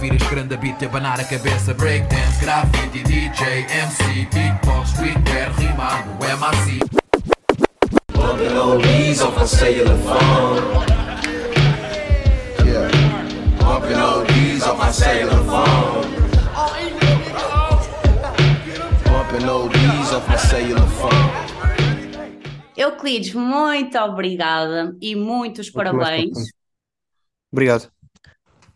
ouvir este grande beat e abanar a cabeça. Breakdance, graffiti, DJ, MC, beatbox, streetwear, rimado, MRC. Bumping oldies off my cellular phone. Yeah. Bumping oldies off my cellular phone. Bumping oldies off my cellular phone. Euclides, muito obrigada e muitos parabéns. Obrigado.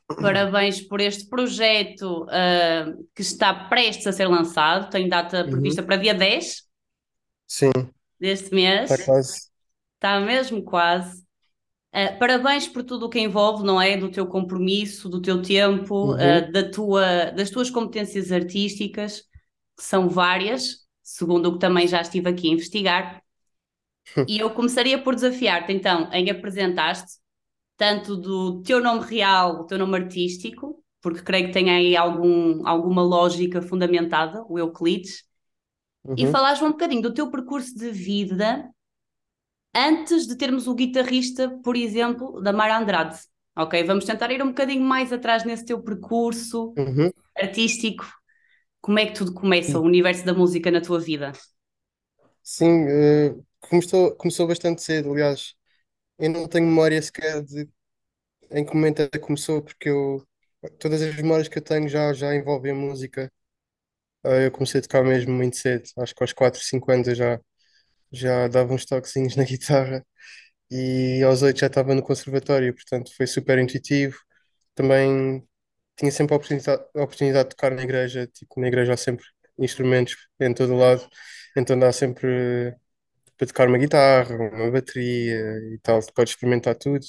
Parabéns por este projeto uh, que está prestes a ser lançado. Tem data prevista para dia 10 Sim, deste mês. está quase. Está mesmo quase. Uh, parabéns por tudo o que envolve, não é? Do teu compromisso, do teu tempo, Uhum. uh, da tua, das tuas competências artísticas, que são várias, segundo o que também já estive aqui a investigar. E eu começaria por desafiar-te então em apresentar-te tanto do teu nome real, o teu nome artístico, porque creio que tem aí algum, alguma lógica fundamentada, o Euclides, e Uhum. falares um bocadinho do teu percurso de vida antes de termos o guitarrista, por exemplo, da Mara Andrade. Ok, vamos tentar ir um bocadinho mais atrás nesse teu percurso Uhum. artístico. Como é que tudo começa, o universo da música na tua vida? Sim, eh, começou, começou bastante cedo, aliás. Eu não tenho memória sequer de em que momento é começou, porque eu, todas as memórias que eu tenho já, já envolvem música. Eh, eu comecei a tocar mesmo muito cedo, acho que aos 4, 5 anos eu já, já dava uns toquezinhos na guitarra e aos 8 já estava no conservatório, portanto foi super intuitivo. Também tinha sempre a oportunidade, a oportunidade de tocar na igreja, tipo, na igreja há sempre instrumentos em todo lado, então dá sempre para tocar uma guitarra, uma bateria e tal, podes experimentar tudo.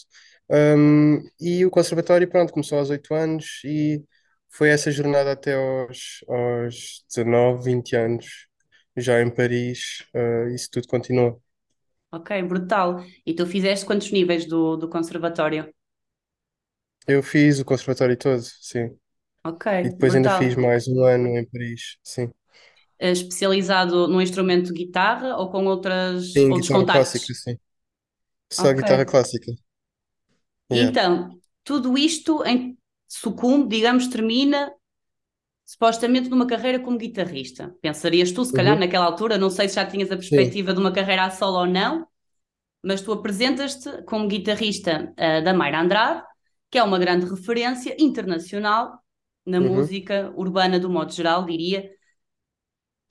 Um, e o conservatório, pronto, começou aos 8 anos e foi essa jornada até aos, aos 19, 20 anos, já em Paris, uh, isso tudo continuou. Ok, brutal. E tu fizeste quantos níveis do, do conservatório? Eu fiz o conservatório todo, sim. Ok, E depois ainda brutal. fiz mais um ano em Paris, sim. Eh, Especializado no instrumento de guitarra ou com outras, Sim, outros guitarra contactos? clássica, sim. Só Ok. guitarra clássica. Yeah. Então, tudo isto em sucumbe, digamos, termina supostamente numa carreira como guitarrista. Pensarias tu, se calhar, Uhum. naquela altura, não sei se já tinhas a perspectiva de uma carreira a solo ou não, mas tu apresentas-te como guitarrista ah, da Mayra Andrade, que é uma grande referência internacional na Uhum. música urbana do modo geral, diria.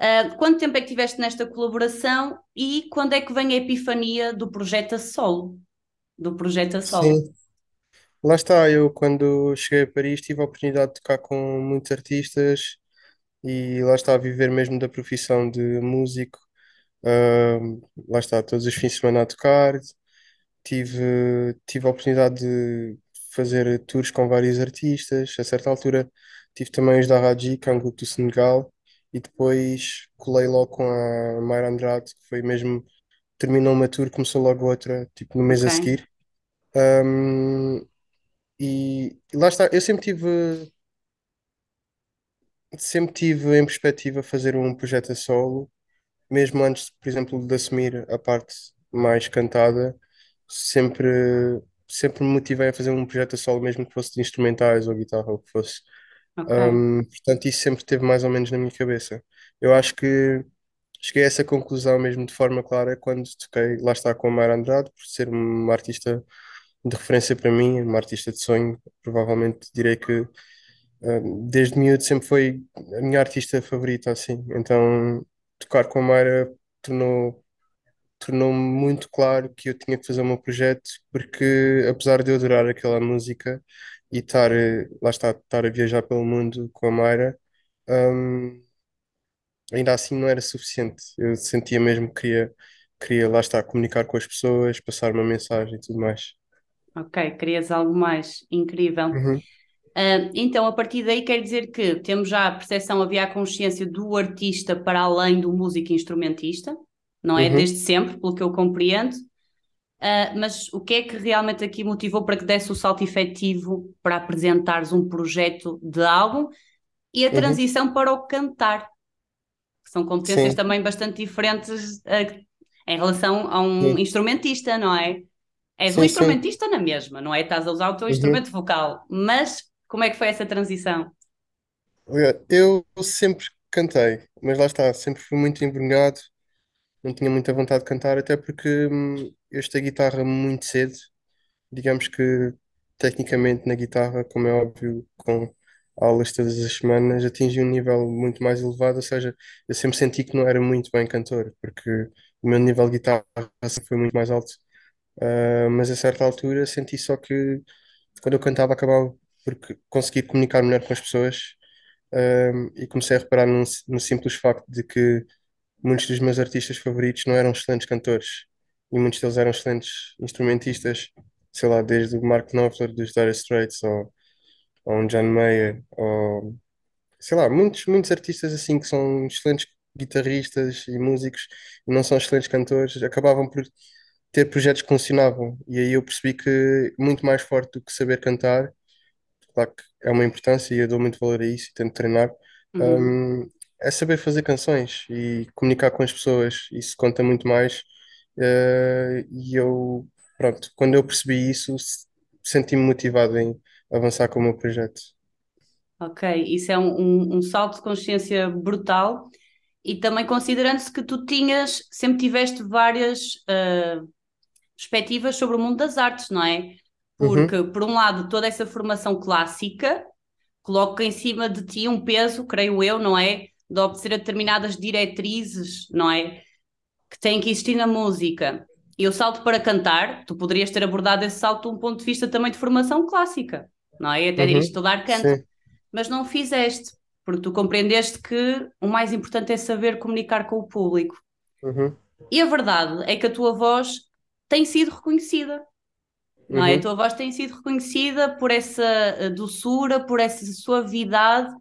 Ah, quanto tempo é que tiveste nesta colaboração e quando é que vem a epifania do projeto a solo? Do projeto a solo? Sim. Lá está, eu quando cheguei a Paris tive a oportunidade de tocar com muitos artistas e lá está a viver mesmo da profissão de músico. Ahm, lá está, todos os fins de semana a tocar. Tive, tive a oportunidade de fazer tours com vários artistas. A certa altura tive também os da Raji, que é um grupo do Senegal, e depois colei logo com a Mayra Andrade, que foi mesmo, terminou uma tour, começou logo outra, tipo no mês a Ok. seguir. Ahm, e lá está, eu sempre tive, sempre tive em perspectiva fazer um projeto a solo, mesmo antes, por exemplo, de assumir a parte mais cantada, sempre, sempre me motivei a fazer um projeto a solo, mesmo que fosse de instrumentais ou guitarra, ou o que fosse. Portanto, isso sempre esteve mais ou menos na minha cabeça. Eu acho que cheguei a essa conclusão mesmo de forma clara quando toquei, lá está, com a Mara Andrade, por ser uma artista de referência para mim, uma artista de sonho. Provavelmente direi que desde miúdo sempre foi a minha artista favorita, assim. Então, tocar com a Mara tornou, tornou-me muito claro que eu tinha que fazer o meu projeto, porque apesar de eu adorar aquela música e estar, eh, lá está, estar a viajar pelo mundo com a Mayra, hum, ainda assim não era suficiente. Eu sentia mesmo que queria, queria, lá está, comunicar com as pessoas, passar uma mensagem e tudo mais. Ok, querias algo mais incrível. Uhum, Ah, então, a partir daí quer dizer que temos já a percepção, havia a consciência do artista para além do músico instrumentista, não é? uhum. Desde sempre, pelo que eu compreendo. Ah, mas o que é que realmente aqui motivou para que desse o salto efetivo para apresentares um projeto de álbum e a Uhum. transição para o cantar, que são competências Sim, também bastante diferentes ah, em relação a um sim, instrumentista, não é? És um sim, sim. instrumentista na mesma, não é? Estás a usar o teu Uhum, instrumento vocal, mas Como é que foi essa transição? Eu sempre cantei, mas lá está, sempre fui muito envergonhado, não tinha muita vontade de cantar, até porque hum, eu estudei guitarra muito cedo. Digamos que, tecnicamente, na guitarra, como é óbvio, com aulas todas as semanas, atingi um nível muito mais elevado, ou seja, eu sempre senti que não era muito bem cantor, porque o meu nível de guitarra foi muito mais alto. Ah, mas a certa altura senti só que quando eu cantava acabava por conseguir comunicar melhor com as pessoas um, e comecei a reparar num, no simples facto de que muitos dos meus artistas favoritos não eram excelentes cantores e muitos deles eram excelentes instrumentistas, sei lá, desde o Mark Knopfler dos Dire Straits ou, ou um John Mayer, ou sei lá, muitos, muitos artistas assim que são excelentes guitarristas e músicos e não são excelentes cantores, acabavam por ter projetos que funcionavam e aí eu percebi que muito mais forte do que saber cantar claro que é uma importância e eu dou muito valor a isso e tento treinar, Uhum. hum, é saber fazer canções e comunicar com as pessoas. Isso conta muito mais. Eh, e eu, pronto, quando eu percebi isso, s- senti-me motivado em avançar com o meu projeto. Ok, isso é um, um, um salto de consciência brutal e também considerando-se que tu tinhas, sempre tiveste várias ah, perspectivas sobre o mundo das artes, não é? Uhum, Porque, por um lado, toda essa formação clássica coloca em cima de ti um peso, creio eu, não é? De obedecer a determinadas diretrizes, não é? Que têm que existir na música. E o salto para cantar, tu poderias ter abordado esse salto de um ponto de vista também de formação clássica, não é? Até uhum, estudar canto, sim, mas não fizeste, porque tu compreendeste que o mais importante é saber comunicar com o público. uhum, E a verdade é que a tua voz tem sido reconhecida, não é? A uhum, tua voz tem sido reconhecida por essa eh, doçura, por essa suavidade,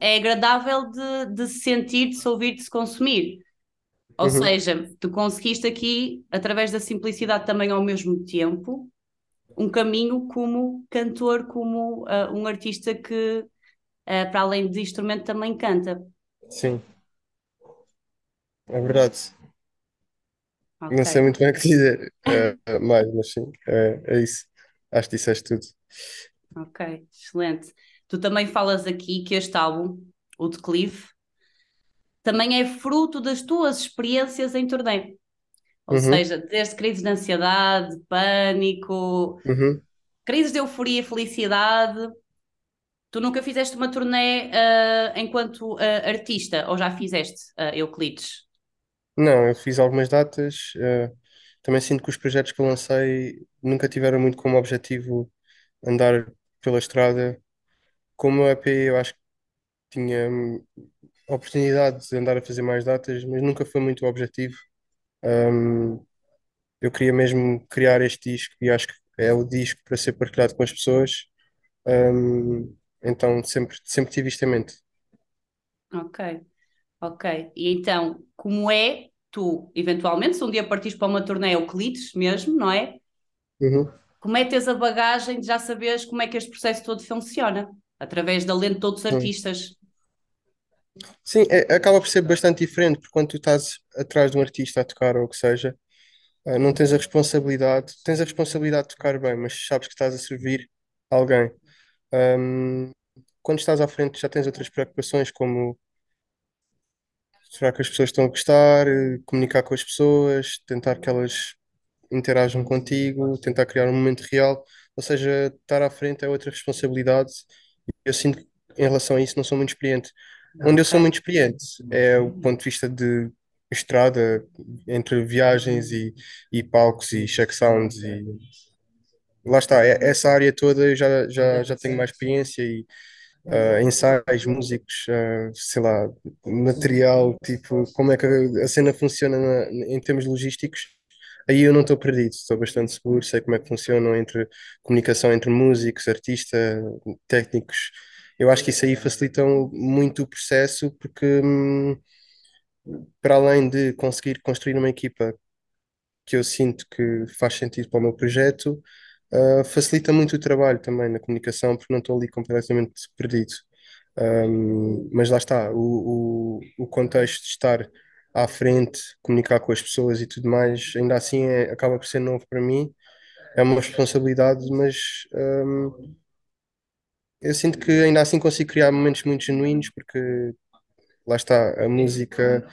é agradável de, de se sentir, de se ouvir, de se consumir. Ou uhum, seja, tu conseguiste aqui, através da simplicidade também ao mesmo tempo, um caminho como cantor, como ah, um artista que, ah, para além de instrumento, também canta. sim, é verdade. Não sei muito bem o que dizer eh, mais, mas sim, é, é isso. Acho que disseste tudo. ok, excelente. Tu também falas aqui que este álbum, o Declive, também é fruto das tuas experiências em turnê. Ou Uhum, seja, desde crises de ansiedade, pânico, uhum. crises de euforia e felicidade. Tu nunca fizeste uma turnê ah, enquanto ah, artista, ou já fizeste uh, Euclides? Não, eu fiz algumas datas. também sinto que os projetos que eu lancei nunca tiveram muito como objetivo andar pela estrada. Como o EP, eu acho que tinha oportunidade de andar a fazer mais datas, mas nunca foi muito o objetivo. Hum, eu queria mesmo criar este disco e acho que é o disco para ser partilhado com as pessoas. Hum, então sempre, sempre tive isto em mente. Ok, ok. E então, como é tu, eventualmente, se um dia partires para uma turnê Euclides mesmo, não é? Uhum. Como é teres a bagagem de já saberes como é que este processo todo funciona? Através da lente de outros Sim, artistas. Sim, é- acaba por ser bastante diferente, porque quando tu estás atrás de um artista a tocar ou o que seja, Ah, não tens a responsabilidade, tens a responsabilidade de tocar bem, mas sabes que estás a servir alguém. Quando estás à frente já tens outras preocupações, como será que as pessoas estão a gostar, eh, comunicar com as pessoas, tentar que elas interajam contigo, tentar criar um momento real. Ou seja, estar à frente é outra responsabilidade. Eu sinto que em relação a isso não sou muito experiente. Onde eu sou muito experiente é o ponto de vista de estrada, entre viagens e, e palcos e check sounds e lá está, é- essa área toda eu já, já, já tenho mais experiência e ah, ensaios, músicos, ah, sei lá, material, tipo, como é que a a cena funciona na- em termos logísticos. Aí eu não estou perdido, estou bastante seguro, sei como é que funcionam entre comunicação entre músicos, artistas, técnicos. Eu acho que isso aí facilita muito o processo, porque hum, para além de conseguir construir uma equipa que eu sinto que faz sentido para o meu projeto, uh, facilita muito o trabalho também na comunicação, porque não estou ali completamente perdido. Um, mas lá está, o, o, o contexto de estar à frente, comunicar com as pessoas e tudo mais, ainda assim é- acaba por ser novo para mim, é uma responsabilidade, mas um, eu sinto que ainda assim consigo criar momentos muito genuínos, porque lá está, a música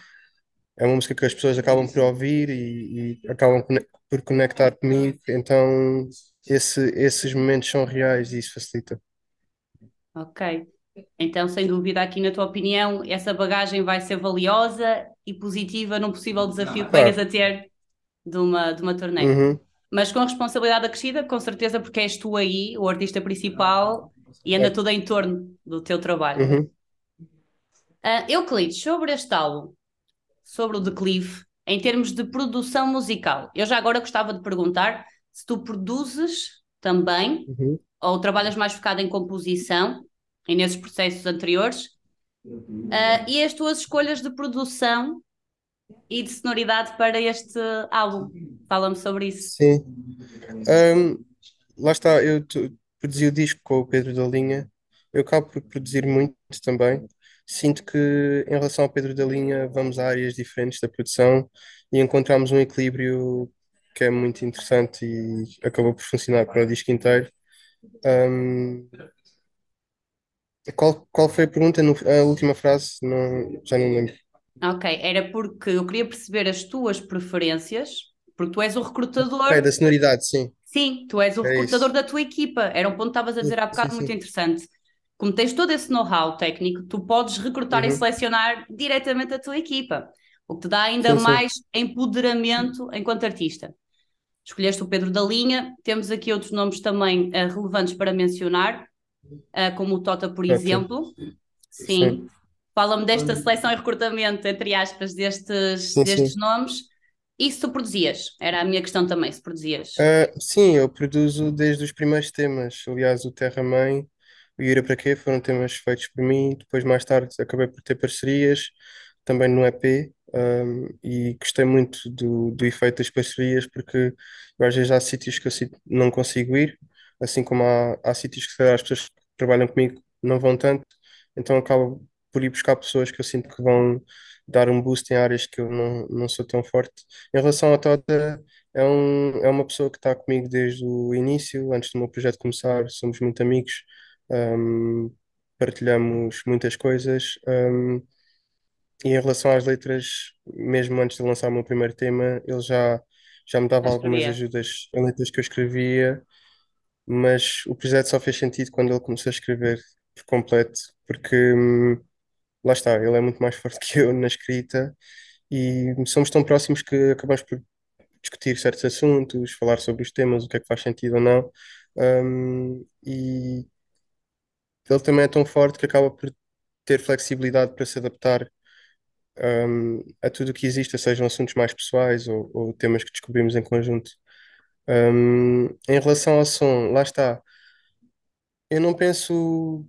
é uma música que as pessoas acabam por ouvir e, e acabam por conectar comigo, então esse, esses momentos são reais e isso facilita. Ok. Então, sem dúvida, aqui na tua opinião, essa bagagem vai ser valiosa e positiva num possível desafio que Claro. venhas a ter de uma, de uma turnê. Uhum, Mas com responsabilidade acrescida, com certeza, porque és tu aí, o artista principal, e anda tudo em torno do teu trabalho. uhum. Uh, Euclides, sobre este álbum, sobre o declive, em termos de produção musical, eu já agora gostava de perguntar se tu produzes também, Uhum. ou trabalhas mais focado em composição, e nesses processos anteriores, uh, e as tuas escolhas de produção e de sonoridade para este álbum. Fala-me sobre isso. Sim. Ahm, lá está, eu produzi o disco com o Pedro da Linha. Eu acabo por produzir muito também. Sinto que, em relação ao Pedro da Linha, vamos a áreas diferentes da produção e encontramos um equilíbrio que é muito interessante e acabou por funcionar para o disco inteiro. Ahm, qual, qual foi a pergunta? No- a última frase? Não, já não lembro. Ok, era porque eu queria perceber as tuas preferências, porque tu és o recrutador. É, da sonoridade, sim. Sim, tu és o É recrutador isso. da tua equipa. Era um ponto que estavas a dizer há bocado sim, muito sim. interessante. Como tens todo esse know-how técnico, tu podes recrutar e Uhum. selecionar diretamente a tua equipa, o que te dá ainda Sim, mais empoderamento enquanto artista. Escolheste o Pedro da Linha, temos aqui outros nomes também eh, relevantes para mencionar, eh, como o Tota, por Tota. exemplo. Sim. Fala-me desta seleção e recrutamento, entre aspas, destes, destes sim. nomes. E se tu produzias? Era a minha questão também, se produzias. Ah, sim, eu produzo desde os primeiros temas. Aliás, o Terra Mãe, o Ira para Quê foram temas feitos por mim. Depois, mais tarde, acabei por ter parcerias também no EP. ahm, e gostei muito do, do efeito das parcerias, porque às vezes há sítios que eu não consigo ir, assim como há, há sítios que as pessoas que trabalham comigo não vão tanto. Então, acabo por ir buscar pessoas que eu sinto que vão dar um boost em áreas que eu não, não sou tão forte. Em relação à Tota. É, um, é uma pessoa que está comigo desde o início, antes do meu projeto começar, somos muito amigos, um, partilhamos muitas coisas, um, e em relação às letras, mesmo antes de lançar o meu primeiro tema, ele já, já me dava algumas ajudas em letras que eu escrevia, mas o projeto só fez sentido quando ele começou a escrever por completo, porque hum, lá está, ele é muito mais forte que eu na escrita e somos tão próximos que acabamos por discutir certos assuntos, falar sobre os temas, o que é que faz sentido ou não. Um, e ele também é tão forte que acaba por ter flexibilidade para se adaptar um, a tudo o que exista, sejam assuntos mais pessoais ou, ou temas que descobrimos em conjunto. Um, em relação ao som, lá está. Eu não penso,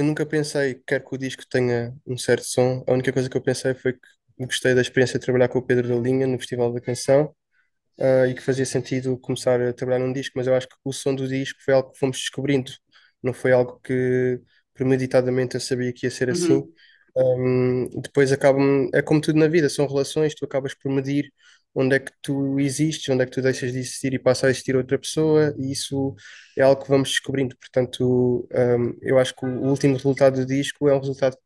eu nunca pensei que quero que o disco tenha um certo som. A única coisa que eu pensei foi que gostei da experiência de trabalhar com o Pedro da Linha no Festival da Canção ah, e que fazia sentido começar a trabalhar num disco, mas eu acho que o som do disco foi algo que fomos descobrindo, não foi algo que premeditadamente eu sabia que ia ser assim. Uhum. Um, depois acaba, é como tudo na vida, são relações, tu acabas por medir onde é que tu existes, onde é que tu deixas de existir e passa a existir outra pessoa, e isso é algo que vamos descobrindo. Portanto, um, eu acho que o último resultado do disco é um resultado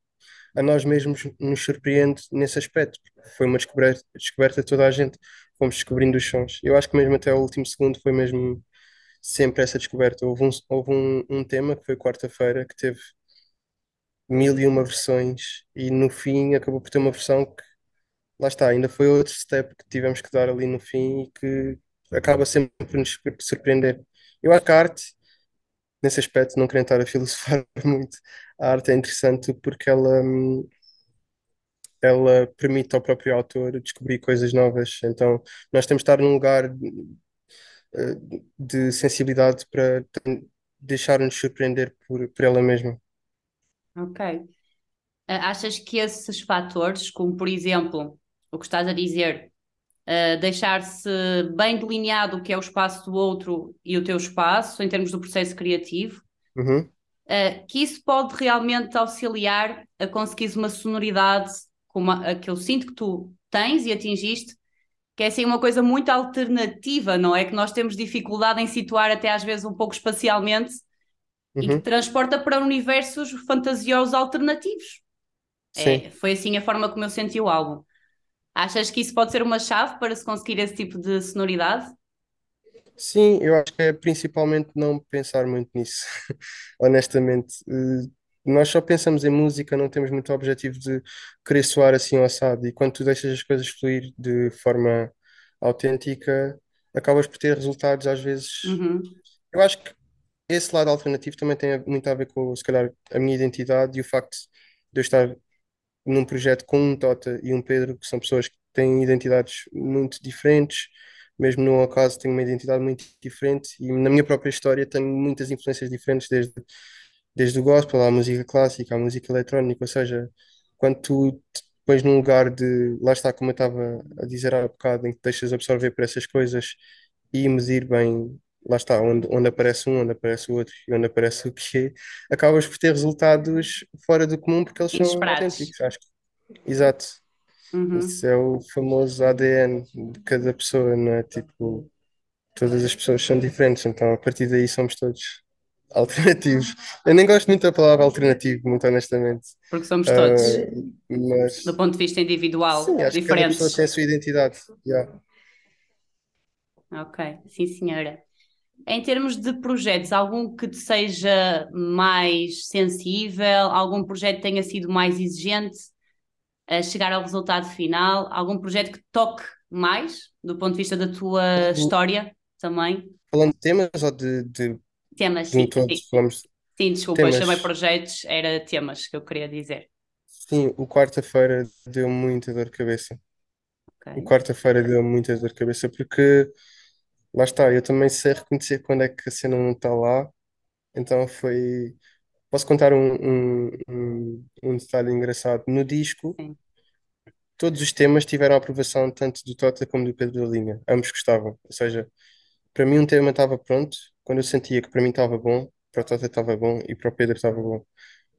a nós mesmos nos surpreende nesse aspecto. Foi uma descoberta, descoberta de toda a gente, fomos descobrindo os sons. Eu acho que mesmo até o último segundo foi mesmo sempre essa descoberta. Houve um, houve um, um tema que foi quarta-feira que teve mil e uma versões e no fim acabou por ter uma versão que lá está, ainda foi outro step que tivemos que dar ali no fim e que acaba sempre por nos surpreender. Eu acho que a arte, nesse aspecto, não querendo estar a filosofar muito, a arte é interessante porque ela, ela permite ao próprio autor descobrir coisas novas. Então, nós temos de estar num lugar eh, de sensibilidade para deixar-nos surpreender por, por ela mesma. Ok. Ah, Achas que esses fatores, como por exemplo, o que estás a dizer, ah, deixar-se bem delineado o que é o espaço do outro e o teu espaço, em termos do processo criativo, Uhum. ah, que isso pode realmente auxiliar a conseguires uma sonoridade como a, a que eu sinto que tu tens e atingiste, que é assim uma coisa muito alternativa, não é? Que nós temos dificuldade em situar até às vezes um pouco espacialmente, e que Uhum. transporta para universos fantasiosos alternativos. É, foi assim a forma como eu senti o álbum. Achas que isso pode ser uma chave para se conseguir esse tipo de sonoridade? Sim, eu acho que é principalmente não pensar muito nisso, honestamente. Eh, Nós só pensamos em música, não temos muito objetivo de querer soar assim ou assado. E quando tu deixas as coisas fluir de forma autêntica, acabas por ter resultados às vezes. Uhum, Eu acho que esse lado alternativo também tem muito a ver com, se calhar, a minha identidade e o facto de eu estar num projeto com um Tota e um Pedro, que são pessoas que têm identidades muito diferentes, mesmo no meu caso tenho uma identidade muito diferente e na minha própria história tenho muitas influências diferentes, desde, desde o gospel à música clássica, à música eletrónica, ou seja, quando tu pões num lugar de, lá está, como eu estava a dizer há bocado, em que deixas absorver por essas coisas e medir bem, lá está, onde, onde aparece um, onde aparece o outro e onde aparece o quê, acabas por ter resultados fora do comum porque eles são Inesperados. autênticos, acho que. Exato. Uhum. Isso é o famoso ADN de cada pessoa, não é? Tipo, todas as pessoas são diferentes, então a partir daí somos todos alternativos. Eu nem gosto muito da palavra alternativo, muito honestamente. Porque somos todos, mas do ponto de vista individual, sim, acho que cada pessoa diferentes. tem a sua identidade. Yeah. Ok, sim, senhora. Em termos de projetos, algum que te seja mais sensível, algum projeto que tenha sido mais exigente a chegar ao resultado final, algum projeto que toque mais do ponto de vista da tua história também? Falando de temas ou de, de, Temas, sim, sim. falamos Sim, desculpa, eu temas. chamei projetos, era temas que eu queria dizer. Sim, o quarta-feira deu muita dor de cabeça. O Ok, quarta-feira deu muita dor de cabeça porque lá está, eu também sei reconhecer quando é que a cena não está lá. Então foi. Posso contar um, um, um, um detalhe engraçado. No disco, sim, todos os temas tiveram a aprovação tanto do Tota como do Pedro da Linha. Ambos gostavam. Ou seja, para mim um tema estava pronto, quando eu sentia que para mim estava bom, para o Tota estava bom e para o Pedro estava bom.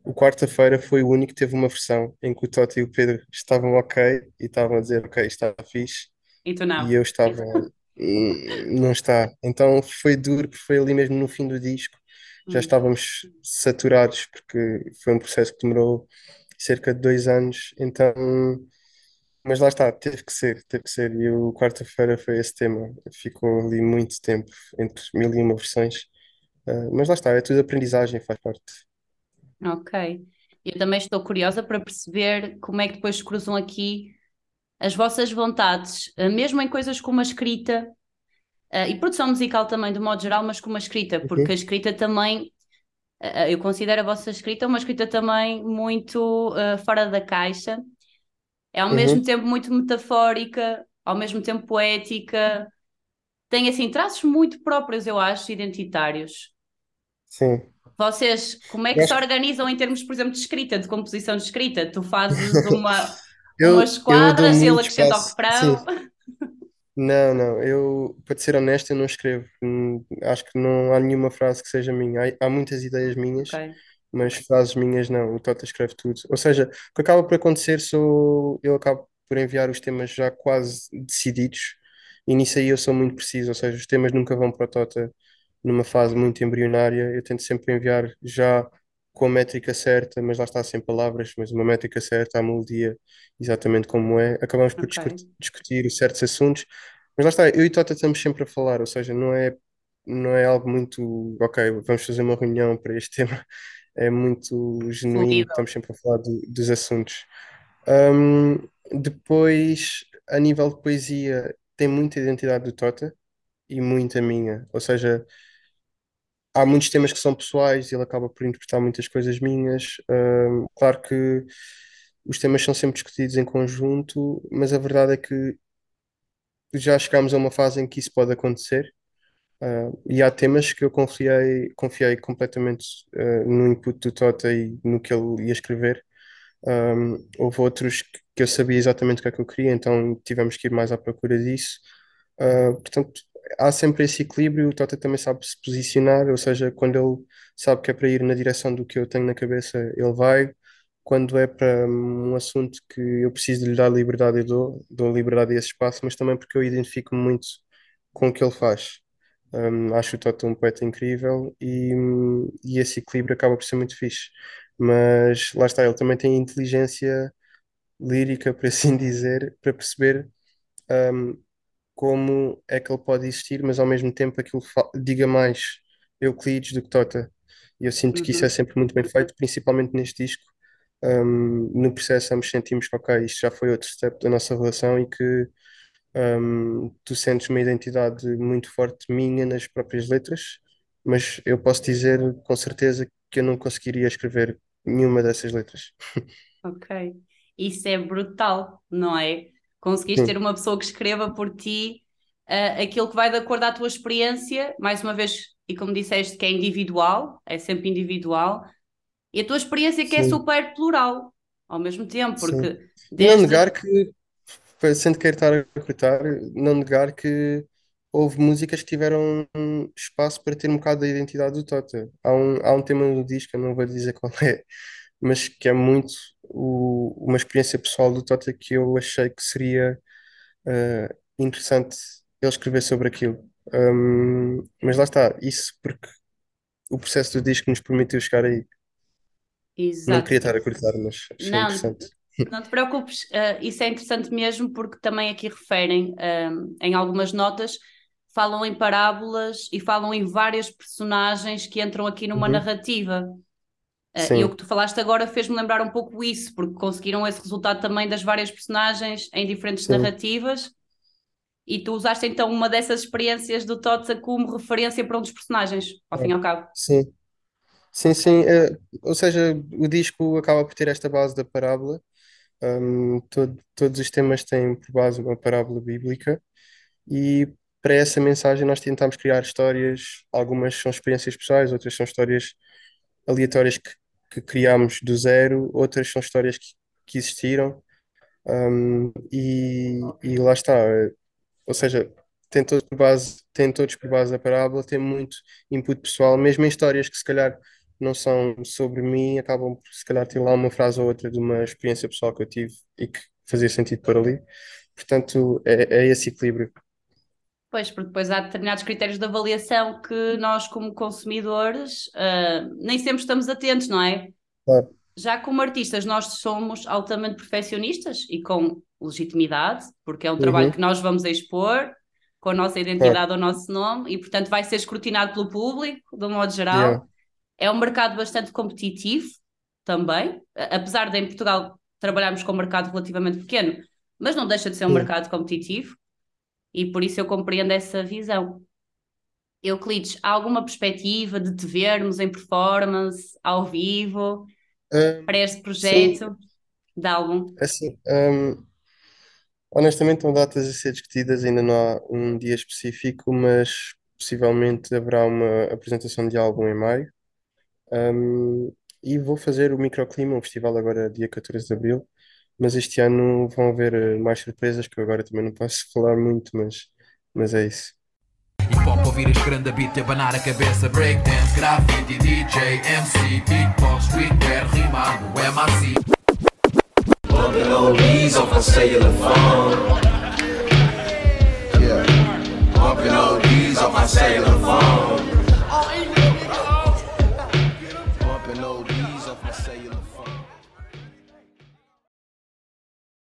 O quarta-feira foi o único que teve uma versão em que o Tota e o Pedro estavam ok e estavam a dizer ok, está fixe, e tu e não. eu estava, "Hum, não está. Então foi duro, porque foi ali mesmo no fim do disco, já Hum, estávamos saturados, porque foi um processo que demorou cerca de dois anos, então, mas lá está, teve que ser, teve que ser, e o quarta-feira foi esse tema, ficou ali muito tempo, entre mil e uma versões, Ah, mas lá está, é tudo aprendizagem, faz parte. Ok. Eu também estou curiosa para perceber como é que depois cruzam aqui as vossas vontades, eh, mesmo em coisas como a escrita, eh, e produção musical também, de modo geral, mas como a escrita, porque a escrita também, eh, eu considero a vossa escrita uma escrita também muito fora da caixa, é ao mesmo Uhum. tempo muito metafórica, ao mesmo tempo poética, tem assim traços muito próprios, eu acho, identitários. Sim. Vocês, como é que se acho que organizam em termos, por exemplo, de escrita, de composição de escrita? Tu fazes uma, eu, umas quadras, ele muito acrescenta o espaço. Sim, refrão. não, não, eu, para te ser honesto, eu não escrevo. Hum, Acho que não há nenhuma frase que seja minha. Há, há muitas ideias minhas, Ok, mas frases minhas não. O Tota escreve tudo. Ou seja, o que acaba por acontecer sou eu acabo por enviar os temas já quase decididos, e nisso aí eu sou muito preciso. Ou seja, os temas nunca vão para o Tota numa fase muito embrionária. Eu tento sempre enviar já com a métrica certa, mas lá está sem palavras, mas uma métrica certa, a melodia exatamente como é. Acabamos por discutir, discutir certos assuntos, mas lá está, eu e Tota estamos sempre a falar, ou seja, não é, não é algo muito, ok, vamos fazer uma reunião para este tema, é muito genuíno, estamos sempre a falar do- dos assuntos. Hum, depois, a nível de poesia, tem muita identidade do Tota e muita minha, ou seja, há muitos temas que são pessoais e ele acaba por interpretar muitas coisas minhas. Claro que os temas são sempre discutidos em conjunto, mas a verdade é que já chegámos a uma fase em que isso pode acontecer. Ah, e há temas que eu confiei, confiei completamente ah, no input do Tota e no que ele ia escrever. Um, houve outros que eu sabia exatamente o que é que eu queria, então tivemos que ir mais à procura disso. Uh, portanto, há sempre esse equilíbrio. O Tota também sabe se posicionar, ou seja, quando ele sabe que é para ir na direção do que eu tenho na cabeça, ele vai. Quando é para um assunto que eu preciso de lhe dar liberdade, eu dou, dou liberdade a esse espaço, mas também porque eu identifico-me muito com o que ele faz. Um, acho o Toto um poeta incrível e, e esse equilíbrio acaba por ser muito fixe. Mas lá está, ele também tem inteligência lírica, por assim dizer, para perceber um, como é que ele pode existir, mas ao mesmo tempo aquilo diga mais Euclides do que Tota. E eu sinto que isso é Uhum. sempre muito bem feito, principalmente neste disco. Um, no processo, ambos sentimos que, ok, isto já foi outro step da nossa relação e que um, tu sentes uma identidade muito forte minha nas próprias letras, mas eu posso dizer com certeza que eu não conseguiria escrever nenhuma dessas letras. Ok. Isso é brutal, não é? Conseguiste ter Sim, uma pessoa que escreva por ti, ah, aquilo que vai de acordo à tua experiência, mais uma vez, e como disseste, que é individual, é sempre individual, e a tua experiência que é sim, super plural ao mesmo tempo, porque E não desde. negar que, sendo que estar a cortar, não negar que houve músicas que tiveram espaço para ter um bocado da identidade do Tota. Há um, há um tema no disco, eu não vou dizer qual é, mas que é muito o- uma experiência pessoal do Tota que eu achei que seria eh, interessante ele escrever sobre aquilo. Um, mas lá está, isso porque o processo do disco nos permitiu chegar aí. Não queria Exato. estar a cortar, mas achei Não, interessante. não te preocupes, ah, isso é interessante mesmo, porque também aqui referem, ah, em algumas notas, falam em parábolas e falam em várias personagens que entram aqui numa Uhum. narrativa. Uh, e o que tu falaste agora fez-me lembrar um pouco isso, porque conseguiram esse resultado também das várias personagens em diferentes sim, narrativas, e tu usaste então uma dessas experiências do Totsa como referência para um dos personagens, ao fim e ao cabo. sim, sim, sim. eh, ou seja, o disco acaba por ter esta base da parábola. Um, todo- todos os temas têm por base uma parábola bíblica e para essa mensagem nós tentamos criar histórias. Algumas são experiências pessoais, outras são histórias aleatórias que, que criámos do zero, outras são histórias que, que existiram. Um, e, e lá está. eh, Ou seja, tem todos por base, tem todos por base a parábola, tem muito input pessoal, mesmo em histórias que se calhar não são sobre mim, acabam por se calhar ter lá uma frase ou outra de uma experiência pessoal que eu tive e que fazia sentido por ali. Portanto, é, é esse equilíbrio. Pois, porque depois há determinados critérios de avaliação que nós, como consumidores, uh, nem sempre estamos atentos, não é? Claro. Já como artistas, nós somos altamente perfeccionistas e com legitimidade, porque é um trabalho que Uhum, nós vamos expor com a nossa identidade, o nosso nome, e portanto vai ser escrutinado pelo público, de um modo Yeah. geral. É um mercado bastante competitivo também, apesar de em Portugal trabalharmos com um mercado relativamente pequeno, mas não deixa de ser um mercado competitivo, e por isso eu compreendo essa visão. Euclides, há alguma perspectiva de te vermos em performance, ao vivo, Um, para este sim, projeto? De algum? assim, um, honestamente, estão datas a ser discutidas, ainda não há um dia específico, mas possivelmente haverá uma apresentação de álbum em maio. Um, e vou fazer o Microclima, um festival agora dia 14 de Abril, mas este ano vão haver eh, mais surpresas que eu agora também não posso falar muito, mas, mas é isso. Hip hop ouvir este grande beat e abanar a cabeça. Breakdance, graffiti, DJ, MC, beatbox, Twitter, rimado, MRC On the low leaves off a cellular phone. Yeah. Bumping old D's off my cellular phone.